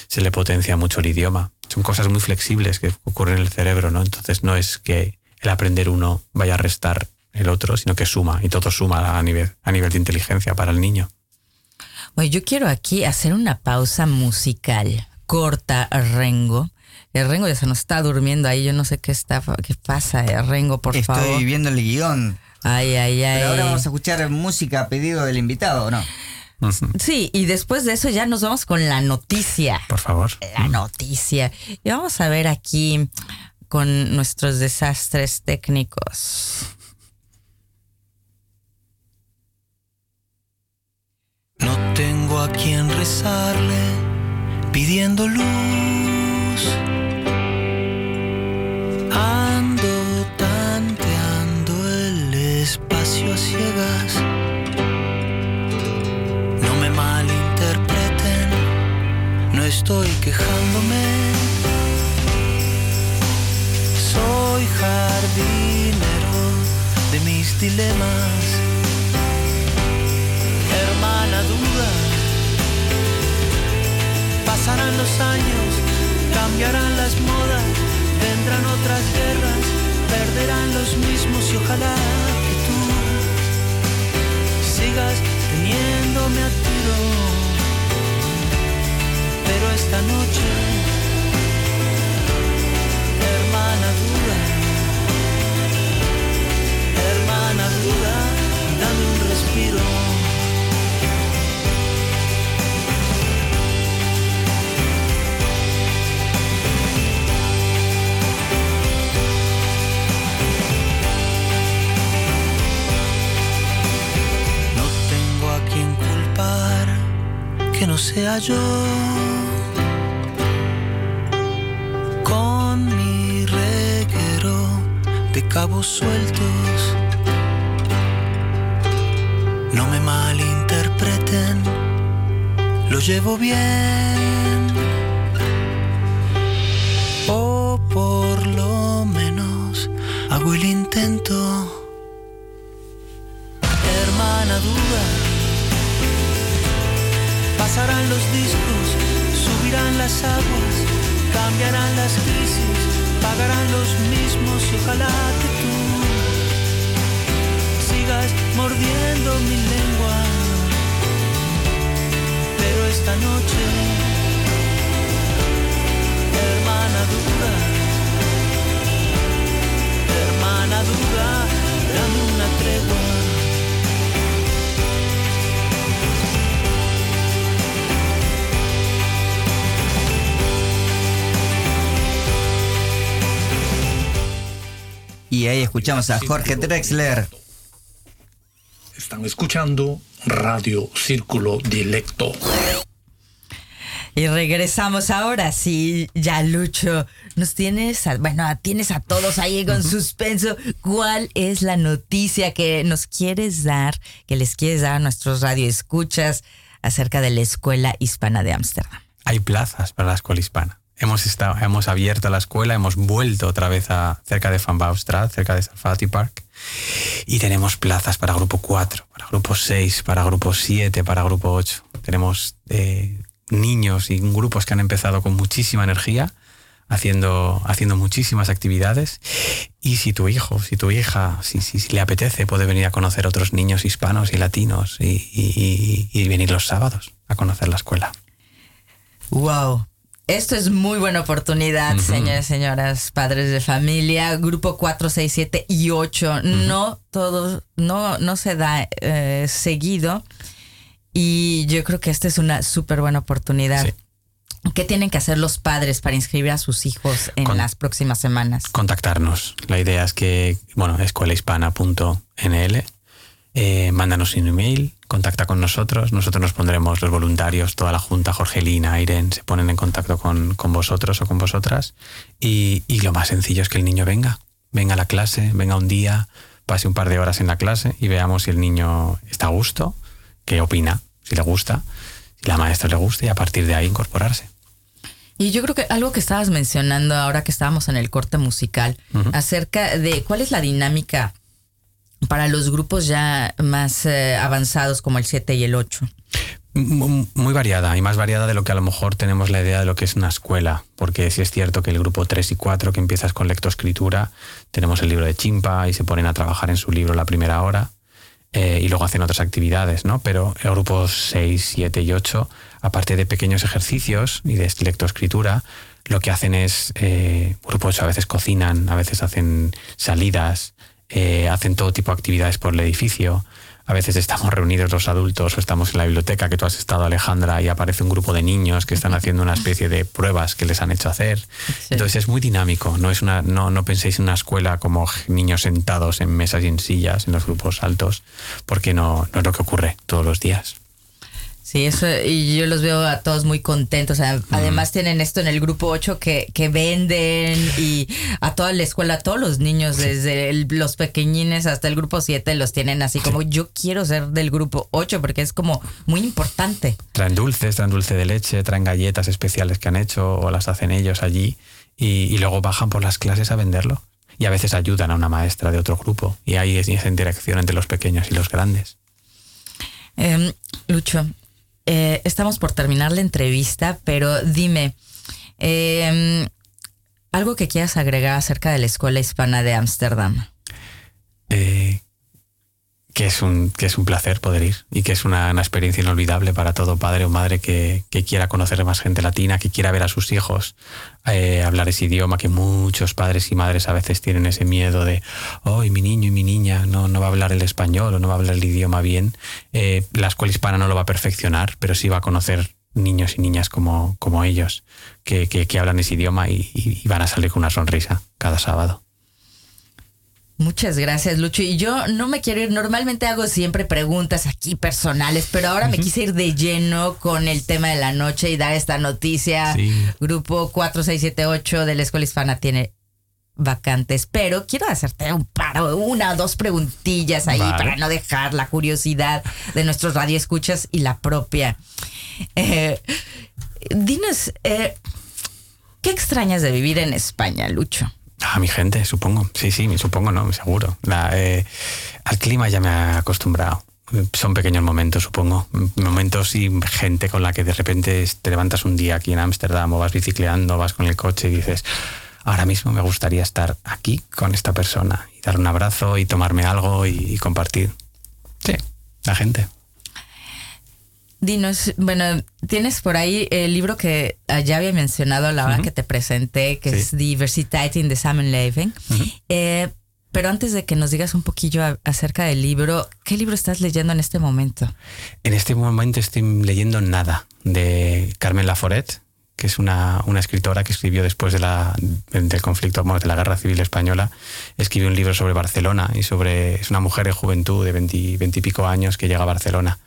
se le potencia mucho el idioma. Son cosas muy flexibles que ocurren en el cerebro, ¿no? Entonces no es que el aprender uno vaya a restar el otro, sino que suma y todo suma a nivel, a nivel de inteligencia para el niño. Oye, yo quiero aquí hacer una pausa musical corta, Rengo. El Rengo ya se nos está durmiendo ahí, yo no sé qué está, qué pasa, eh, Rengo, por Estoy favor. viendo el guion. Ay, ay, ay. Pero ahora vamos a escuchar música a pedido del invitado, ¿o no? Sí, y después de eso ya nos vamos con la noticia. Por favor. La noticia. Y vamos a ver aquí con nuestros desastres técnicos. No tengo a quien rezarle pidiendo luz. Estoy quejándome. Soy jardinero de mis dilemas hermana duda. Pasarán los años, cambiarán las modas, vendrán otras guerras, perderán los mismos y ojalá que tú sigas teniéndome a tiro. Pero esta noche, hermana duda, hermana duda, dame un respiro. No tengo a quien culpar que no sea yo. Cabos sueltos. No me malinterpreten, lo llevo bien. O por lo menos hago el intento hermana duda. Pasarán los discos, subirán las aguas, cambiarán las crisis, pagarán los mismos ojalá que tú sigas mordiendo mi lengua. Pero esta noche, hermana duda, hermana duda, dame una tregua. Y ahí escuchamos a Jorge Drexler. Están escuchando Radio Círculo Dilecto. Y regresamos ahora, sí, ya Lucho, nos tienes, a- bueno, tienes a todos ahí con suspenso. ¿Cuál es la noticia que nos quieres dar, que les quieres dar a nuestros radioescuchas acerca de la Escuela Hispana de Ámsterdam? Hay plazas para la escuela hispana. Hemos, estado, hemos abierto la escuela, hemos vuelto otra vez a cerca de Van Bouwstraat, cerca de Safety Park. Y tenemos plazas para grupo 4, para grupo 6, para grupo 7, para grupo 8. Tenemos eh, niños y grupos que han empezado con muchísima energía, haciendo, haciendo muchísimas actividades. Y si tu hijo, si tu hija, si, si, si le apetece, puede venir a conocer otros niños hispanos y latinos y- y venir los sábados a conocer la escuela. Wow. Esto es muy buena oportunidad, señores, señoras, padres de familia, grupo 4, 6, 7 y 8. No todo, no, no se da eh, seguido. Y yo creo que esta es una súper buena oportunidad. Sí. ¿Qué tienen que hacer los padres para inscribir a sus hijos en Con- las próximas semanas? contactarnos. La idea es que, bueno, escuelahispana.nl, eh, mándanos un email, contacta con nosotros, nosotros nos pondremos los voluntarios, toda la junta, Jorgelina, Irene, se ponen en contacto con, con vosotros o con vosotras. Y, y lo más sencillo es que el niño venga, venga a la clase, venga un día, pase un par de horas en la clase y veamos si el niño está a gusto, qué opina, si le gusta, si la maestra le gusta y a partir de ahí incorporarse. Y yo creo que algo que estabas mencionando ahora que estábamos en el corte musical, acerca de cuál es la dinámica para los grupos ya más eh, avanzados como el 7 y el 8. M- Muy variada y más variada de lo que a lo mejor tenemos la idea de lo que es una escuela, porque sí es cierto que el grupo 3 y 4 que empiezas con lectoescritura, tenemos el libro de Chimpa y se ponen a trabajar en su libro la primera hora eh, y luego hacen otras actividades, ¿no? Pero el grupo 6, 7 y 8, aparte de pequeños ejercicios y de lectoescritura, lo que hacen es, eh, grupo 8 a veces cocinan, a veces hacen salidas, eh, hacen todo tipo de actividades por el edificio, a veces estamos reunidos los adultos o estamos en la biblioteca que tú has estado Alejandra y aparece un grupo de niños que están haciendo una especie de pruebas que les han hecho hacer. Entonces es muy dinámico, no, es una, no, no penséis en una escuela como niños sentados en mesas y en sillas en los grupos altos, porque no, no es lo que ocurre todos los días. Sí, eso, y yo los veo a todos muy contentos. Además tienen esto en el grupo 8 que, que venden y a toda la escuela, a todos los niños, desde los pequeñines hasta el grupo 7, los tienen así como yo quiero ser del grupo 8 porque es como muy importante. Traen dulces, traen dulce de leche, traen galletas especiales que han hecho o las hacen ellos allí y, y luego bajan por las clases a venderlo. Y a veces ayudan a una maestra de otro grupo y ahí es esa interacción entre los pequeños y los grandes. Em, Lucho, eh, estamos por terminar la entrevista, pero dime, em, algo que quieras agregar acerca de la Escuela Hispana de Ámsterdam. Eh, que es un, que es un placer poder ir y que es una, experiencia inolvidable para todo padre o madre que, quiera conocer más gente latina, que quiera ver a sus hijos eh, hablar ese idioma, que muchos padres y madres a veces tienen ese miedo de, oh, mi niño y mi niña no, no va a hablar el español o no va a hablar el idioma bien. Eh, la escuela hispana no lo va a perfeccionar, pero sí va a conocer niños y niñas como, como ellos, que, que, hablan ese idioma y van a salir con una sonrisa cada sábado. Muchas gracias, Lucho. Y yo no me quiero ir, normalmente hago siempre preguntas aquí personales, pero ahora me quise ir de lleno con el tema de la noche y dar esta noticia. Grupo 4678 de la Escuela Hispana tiene vacantes, pero quiero hacerte un paro, una o dos preguntillas ahí para no dejar la curiosidad de nuestros radioescuchas y la propia. Eh, dinos, eh, ¿qué extrañas de vivir en España, Lucho? A mi gente, supongo. Sí, sí, supongo, no, seguro. Eh, al clima ya me he acostumbrado. Son pequeños momentos, supongo. Momentos y gente con la que de repente te levantas un día aquí en Ámsterdam o vas bicicleando, vas con el coche y dices, ahora mismo me gustaría estar aquí con esta persona y dar un abrazo y tomarme algo y compartir. Sí, la gente. Dinos, bueno, tienes por ahí el libro que ya había mencionado a la hora que te presenté, que es Diversiteit in the Samenleving. Eh, pero antes de que nos digas un poquillo acerca del libro, ¿qué libro estás leyendo en este momento? En este momento estoy leyendo Nada, de Carmen Laforet, que es una, una escritora que escribió después de la, del conflicto, de la Guerra Civil Española. Escribió un libro sobre Barcelona y sobre... Es una mujer de juventud de veintipico años que llega a Barcelona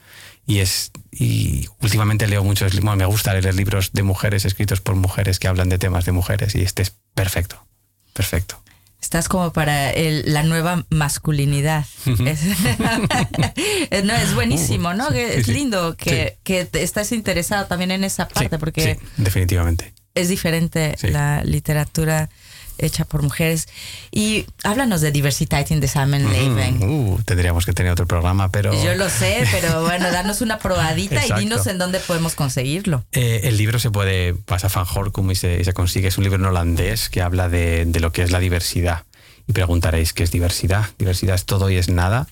y es y últimamente leo muchos libros, me gusta leer libros de mujeres escritos por mujeres que hablan de temas de mujeres y este es perfecto, perfecto. Estás como para la nueva masculinidad. es, no, es buenísimo, ¿no? es lindo que, que, estás interesado también en esa parte porque... definitivamente. Es diferente la literatura hecha por mujeres. Y háblanos de Diversiteit in the Samenleving. Uh, tendríamos que tener otro programa, pero... Yo lo sé, pero bueno, danos una probadita y dinos en dónde podemos conseguirlo. Eh, el libro se puede, pasa a Van Horkum y se, consigue. Es un libro en holandés que habla de, lo que es la diversidad. Y preguntaréis, ¿qué es diversidad? Diversidad es todo y es nada.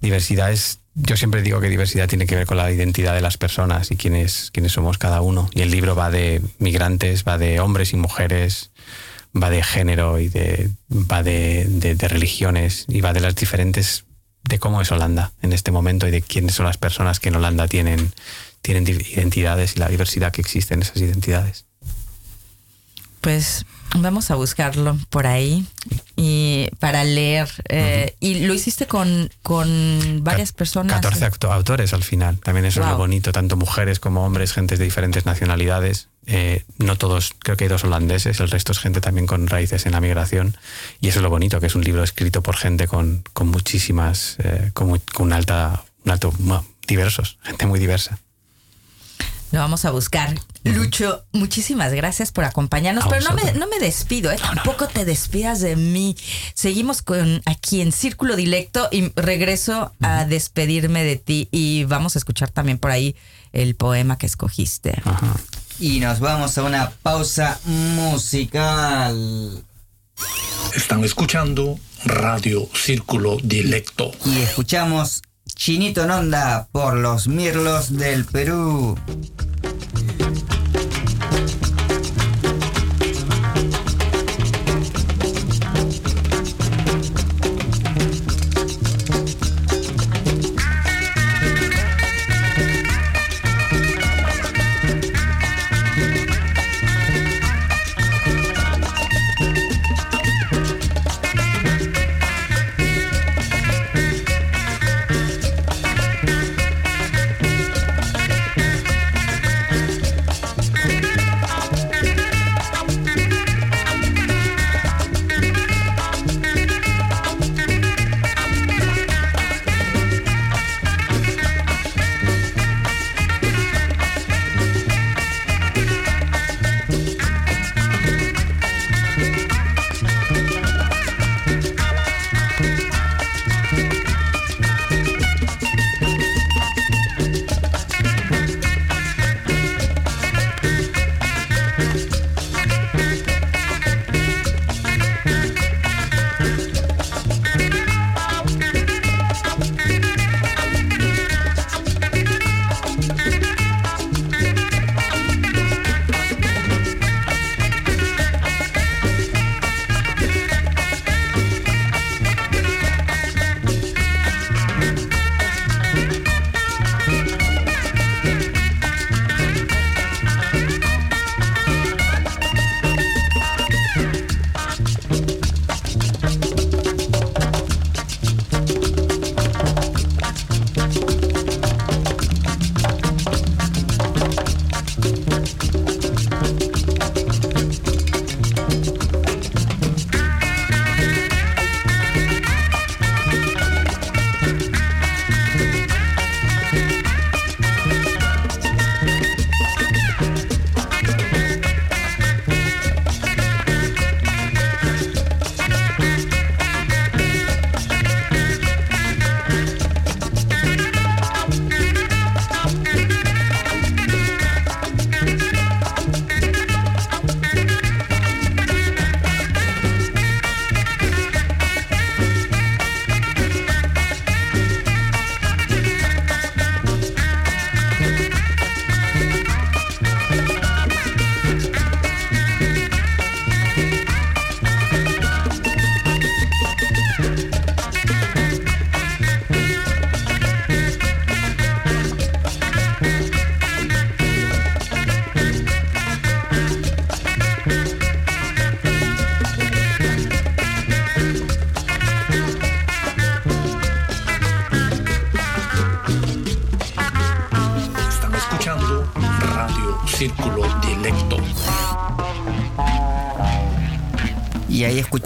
Diversidad es yo siempre digo que diversidad tiene que ver con la identidad de las personas y quiénes, quiénes somos cada uno. Y el libro va de migrantes, va de hombres y mujeres, va de género y de, va de, religiones y va de las diferentes, de cómo es Holanda en este momento y de quiénes son las personas que en Holanda tienen, tienen identidades y la diversidad que existe en esas identidades. Pues vamos a buscarlo por ahí y para leer. Eh, y lo hiciste con, con varias personas. 14 autores al final. También eso es lo bonito, tanto mujeres como hombres, gentes de diferentes nacionalidades. Eh, no todos, creo que hay dos holandeses, el resto es gente también con raíces en la migración. Y eso es lo bonito, que es un libro escrito por gente con, con muchísimas, eh, con, con, alta, un alto, diversos, gente muy diversa. Lo vamos a buscar. Lucho, muchísimas gracias por acompañarnos, pero no me, no me, despido, ¿eh? tampoco te despidas de mí. Seguimos con aquí en Círculo Dilecto y regreso a despedirme de ti y vamos a escuchar también por ahí el poema que escogiste. Y nos vamos a una pausa musical. Están escuchando Radio Círculo Dilecto. Y escuchamos Chinito Nonda por los Mirlos del Perú.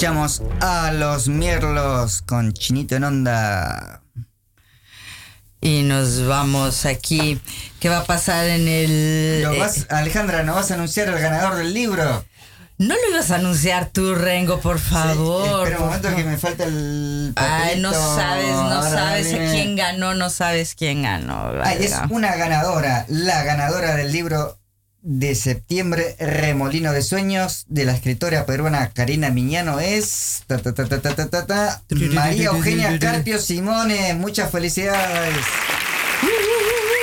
Escuchamos a los Mierlos con Chinito en Onda. Y nos vamos aquí. ¿Qué va a pasar en el... ¿Lo eh, Alejandra, ¿no vas a anunciar el ganador del libro? no lo ibas a anunciar tú, Rengo, por favor. Espera un por momento favor. que me falta el Ay, no sabes, no Ahora sabes dime. quién ganó, no sabes quién ganó. Es una ganadora, la ganadora del libro de septiembre, Remolino de Sueños, de la escritora peruana Karina Miñano, es María Eugenia Carpio Simones. Muchas felicidades.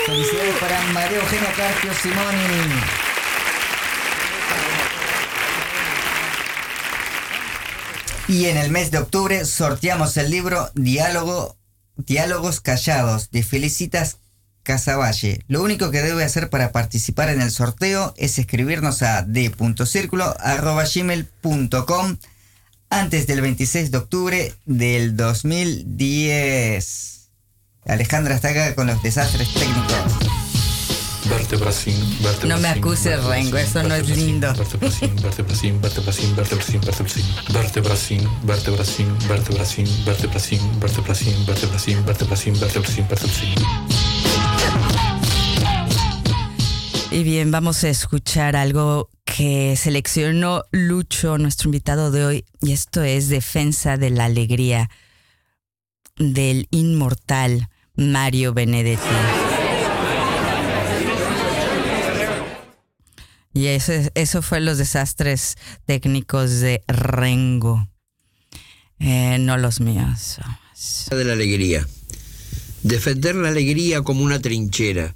Felicidades para María Eugenia Carpio Simoni. Y en el mes de octubre sorteamos el libro Diálogo, Diálogos Callados de Felicitas Casavalle. Lo único que debe hacer para participar en el sorteo es escribirnos a d.circulo.gmail.com antes del 26 de octubre del 2010. Alejandra está acá con los desastres técnicos. No me acuses, Rengo, eso no es lindo. Y bien, vamos a escuchar algo que seleccionó Lucho, nuestro invitado de hoy, y esto es Defensa de la Alegría del inmortal Mario Benedetti. Y eso, eso fue los desastres técnicos de Rengo, Eh, no los míos. de la alegría. Defender la alegría como una trinchera.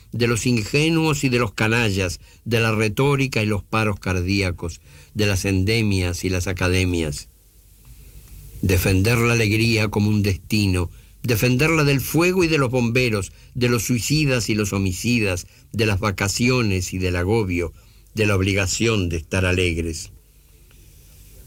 de los ingenuos y de los canallas, de la retórica y los paros cardíacos, de las endemias y las academias. Defender la alegría como un destino, defenderla del fuego y de los bomberos, de los suicidas y los homicidas, de las vacaciones y del agobio, de la obligación de estar alegres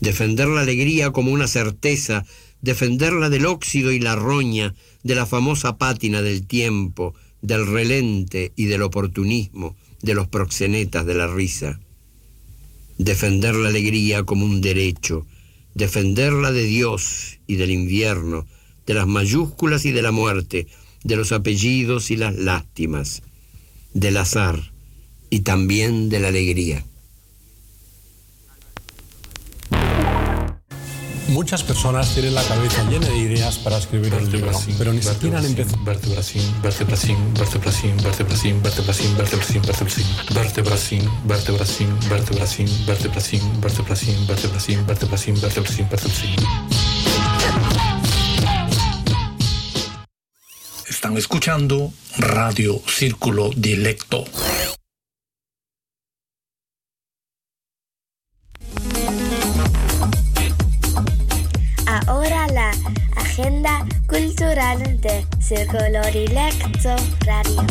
defender la alegría como una certeza, defenderla del óxido y la roña, de la famosa pátina del tiempo, del relente y del oportunismo, de los proxenetas de la risa. Defender la alegría como un derecho, defenderla de Dios y del invierno, de las mayúsculas y de la muerte, de los apellidos y las lástimas, del azar y también de la alegría. Muchas personas tienen la cabeza llena de ideas para escribir un libro, pero ni siquiera han empezado. vertebracín, vertebracín, vertebracín, vertebracín, vertebracín, agenda cultural de Círculo Dilecto Radio.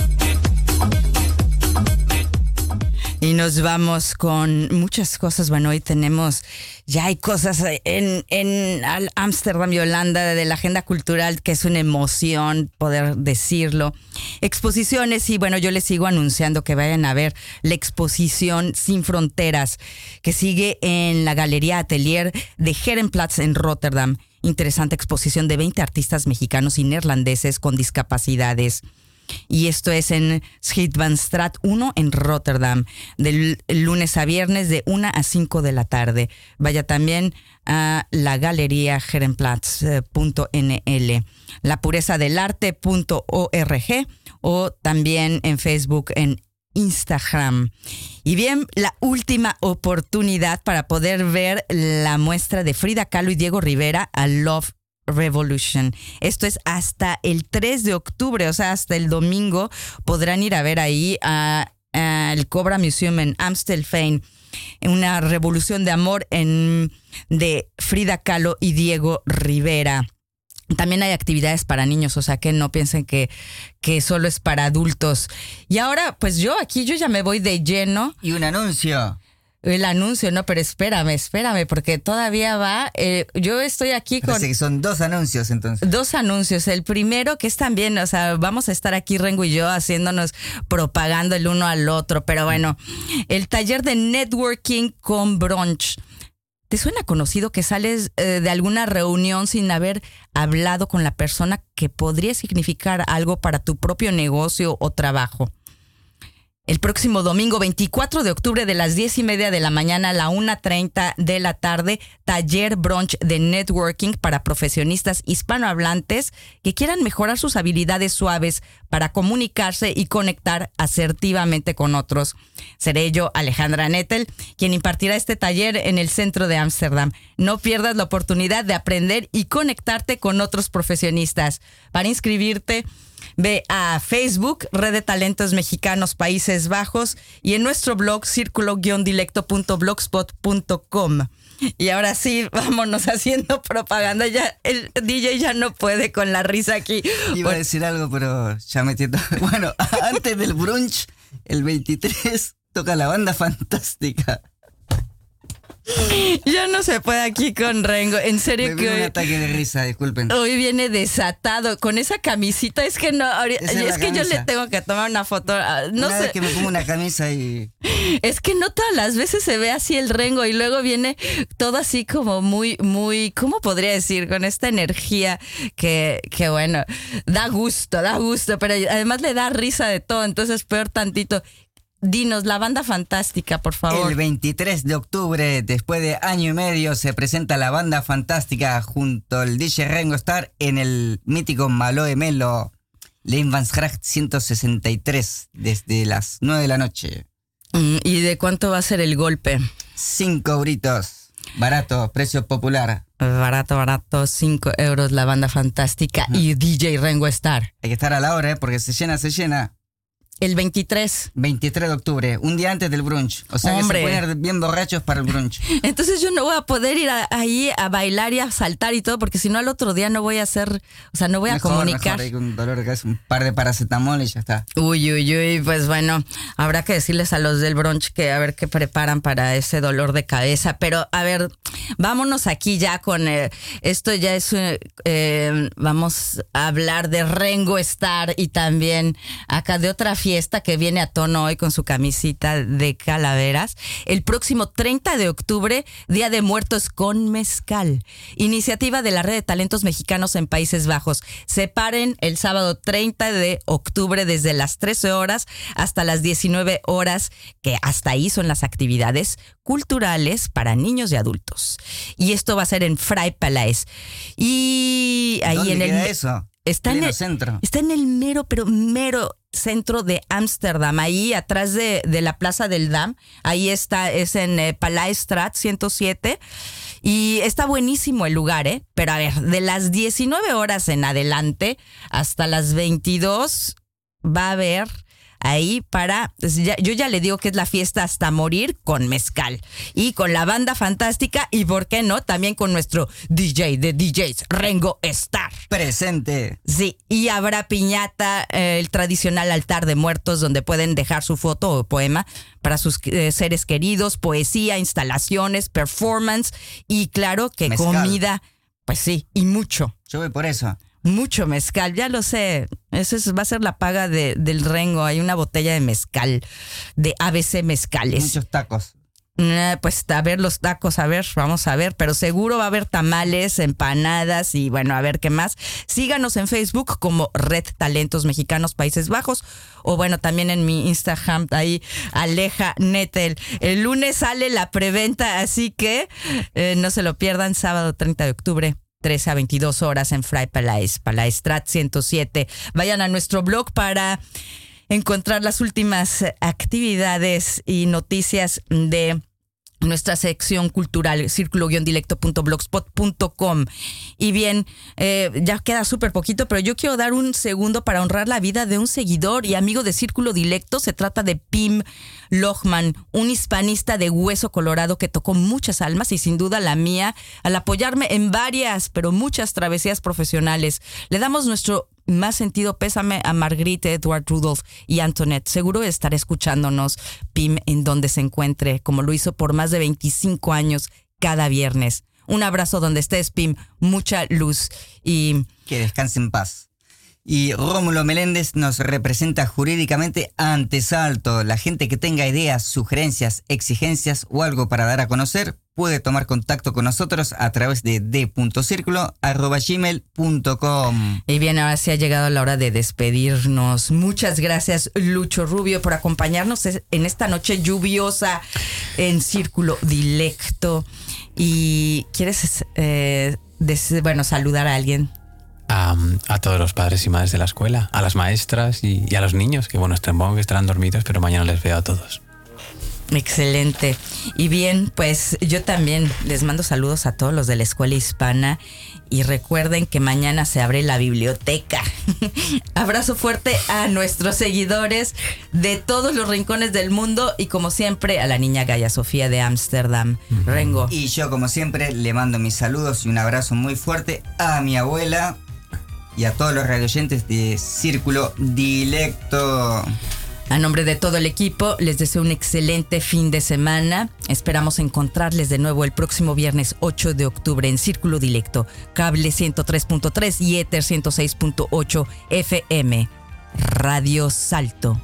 Y nos vamos con muchas cosas. Bueno, hoy tenemos, ya hay cosas en, en Ámsterdam y Holanda de la agenda cultural que es una emoción poder decirlo. Exposiciones y bueno, yo les sigo anunciando que vayan a ver la exposición Sin Fronteras que sigue en la Galería Atelier de Herenplatz en Rotterdam. Interesante exposición de 20 artistas mexicanos y neerlandeses con discapacidades. Y esto es en Schietbanstraat 1 en Rotterdam, del lunes a viernes de 1 a 5 de la tarde. Vaya también a la galería Herenplatz.nl, la pureza del arte.org o también en Facebook en Instagram. Y bien, la última oportunidad para poder ver la muestra de Frida Kahlo y Diego Rivera a Love Revolution. Esto es hasta el 3 de octubre, o sea, hasta el domingo podrán ir a ver ahí a, a el Cobra Museum en Amstelveen una revolución de amor en, de Frida Kahlo y Diego Rivera. También hay actividades para niños, o sea que no piensen que, que solo es para adultos. Y ahora, pues yo aquí, yo ya me voy de lleno. Y un anuncio. El anuncio, no, pero espérame, espérame, porque todavía va. eh, yo estoy aquí con que son dos anuncios entonces. dos anuncios. El primero, que es también, o sea, vamos a estar aquí, Rengo y yo, haciéndonos propagando el uno al otro. Pero bueno, el taller de networking con brunch. ¿Te suena conocido que sales eh, de alguna reunión sin haber hablado con la persona que podría significar algo para tu propio negocio o trabajo? El próximo domingo 24 de octubre de las 10 y media de la mañana a la 1.30 de la tarde, taller brunch de networking para profesionistas hispanohablantes que quieran mejorar sus habilidades suaves para comunicarse y conectar asertivamente con otros. Seré yo, Alejandra Nettel, quien impartirá este taller en el centro de Ámsterdam. No pierdas la oportunidad de aprender y conectarte con otros profesionistas. Para inscribirte, Ve a Facebook, Red de Talentos Mexicanos Países Bajos y en nuestro blog círculo-dilecto.blogspot.com. Y ahora sí, vámonos haciendo propaganda. Ya el DJ ya no puede con la risa aquí. Iba a decir algo, pero ya me entiendo. Bueno, antes del brunch, el 23, toca la banda fantástica. Ya no se puede aquí con Rengo. En serio Me que un hoy, ataque de risa, disculpen. hoy viene desatado con esa camisita. Es que no, ahorita- es que yo le tengo que tomar una foto. ah, No Una sé. que me pongo una camisa y Es que no todas las veces se ve así el rengo y luego viene todo así como muy, muy, ¿cómo podría decir? Con esta energía que, que bueno, da gusto, da gusto, pero además le da risa de todo, entonces peor tantito. Dinos, la banda fantástica, por favor. el 23 de octubre, después de año y medio, se presenta la banda fantástica junto al DJ Rengo Star en el mítico Maloe Melo Leinvansgracht 163 desde las 9 de la noche. Mm, ¿Y de cuánto va a ser el golpe? 5 euritos. Barato, precio popular. Barato, barato, 5 euros la banda fantástica y DJ Rengo Star. Hay que estar a la hora, ¿eh? porque se llena, se llena. El 23. 23 de octubre, un día antes del brunch. O sea Hombre. que se ponen bien borrachos para el brunch. Entonces yo no voy a poder ir a- ahí a bailar y a saltar y todo, porque si no al otro día no voy a hacer, o sea, no voy a comunicar. mejor, hay un dolor de cabeza, un par de paracetamol y ya está. Uy, uy, uy, pues bueno, habrá que decirles a los del brunch que a ver qué preparan para ese dolor de cabeza. Pero a ver, vámonos aquí ya con eh, esto ya es, eh, eh, vamos a hablar de Rengo Star y también acá de otra fiesta que viene a tono hoy con su camisita de calaveras. El próximo 30 de octubre, Día de Muertos con Mezcal. Iniciativa de la Red de Talentos Mexicanos en Países Bajos. Separen el sábado 30 de octubre desde las 13 horas hasta las 19 horas, que hasta ahí son las actividades culturales para niños y adultos. Y esto va a ser en Fray Palais. Y ahí ¿Dónde en el queda eso? Está en, el, centro. está en el mero, pero mero centro de Ámsterdam, ahí atrás de, de la Plaza del Dam. Ahí está, es en eh, Palaestrat 107. Y está buenísimo el lugar, ¿eh? Pero a ver, de las 19 horas en adelante hasta las 22 va a haber ahí para, pues ya- yo ya le digo que es la fiesta hasta morir con mezcal y con la banda fantástica y por qué no, también con nuestro DJ de DJs, Rengo Star. Presente. Sí, y habrá piñata, eh, el tradicional altar de muertos donde pueden dejar su foto o poema para sus eh, seres queridos, poesía, instalaciones, performance y claro que Mezcal. comida, pues sí, y mucho. Yo voy por eso. Mucho mezcal, ya lo sé. Eso es- va a ser la paga de- del rengo. Hay una botella de mezcal, de ABC Mezcales. Muchos tacos. Eh, Pues a ver los tacos, a ver, vamos a ver, pero seguro va a haber tamales, empanadas y bueno, a ver qué más. Síganos en Facebook como Red Talentos Mexicanos Países Bajos o bueno, también en mi Instagram ahí Aleja Netel. El lunes sale la preventa, así que eh, no se lo pierdan, sábado 30 de octubre. 13 a 22 horas en Fray Palais, Palaestrat 107. Vayan a nuestro blog para encontrar las últimas actividades y noticias de nuestra sección cultural, círculo-dilecto.blogspot.com. Y bien, eh, ya queda súper poquito, pero yo quiero dar un segundo para honrar la vida de un seguidor y amigo de Círculo Dilecto. Se trata de Pim Lohman, un hispanista de hueso colorado que tocó muchas almas y sin duda la mía al apoyarme en varias, pero muchas travesías profesionales. Le damos nuestro más sentido pésame a Marguerite, Edward Rudolph y Antoinette. Seguro estará escuchándonos Pim en donde se encuentre, como lo hizo por más de 25 años cada viernes. Un abrazo donde estés, Pim. Mucha luz y... Que descanse en paz. Y Rómulo Meléndez nos representa jurídicamente ante Salto. La gente que tenga ideas, sugerencias, exigencias o algo para dar a conocer puede tomar contacto con nosotros a través de d.circulo.gmail.com. Y bien, ahora sí ha llegado la hora de despedirnos. Muchas gracias, Lucho Rubio, por acompañarnos en esta noche lluviosa en Círculo Dilecto. Y quieres, eh, bueno, saludar a alguien. A, a todos los padres y madres de la escuela, a las maestras y, y a los niños, que bueno, supongo que estarán dormidos, pero mañana les veo a todos. Excelente. Y bien, pues yo también les mando saludos a todos los de la escuela hispana y recuerden que mañana se abre la biblioteca. Abrazo fuerte a nuestros seguidores de todos los rincones del mundo y como siempre a la niña Gaya Sofía de Ámsterdam. Rengo. Y yo, como siempre, le mando mis saludos y un abrazo muy fuerte a mi abuela y a todos los radioyentes de Círculo Dilecto. A nombre de todo el equipo, les deseo un excelente fin de semana. Esperamos encontrarles de nuevo el próximo viernes 8 de octubre en Círculo Dilecto, cable 103.3 y Ether 106.8 FM. Radio Salto.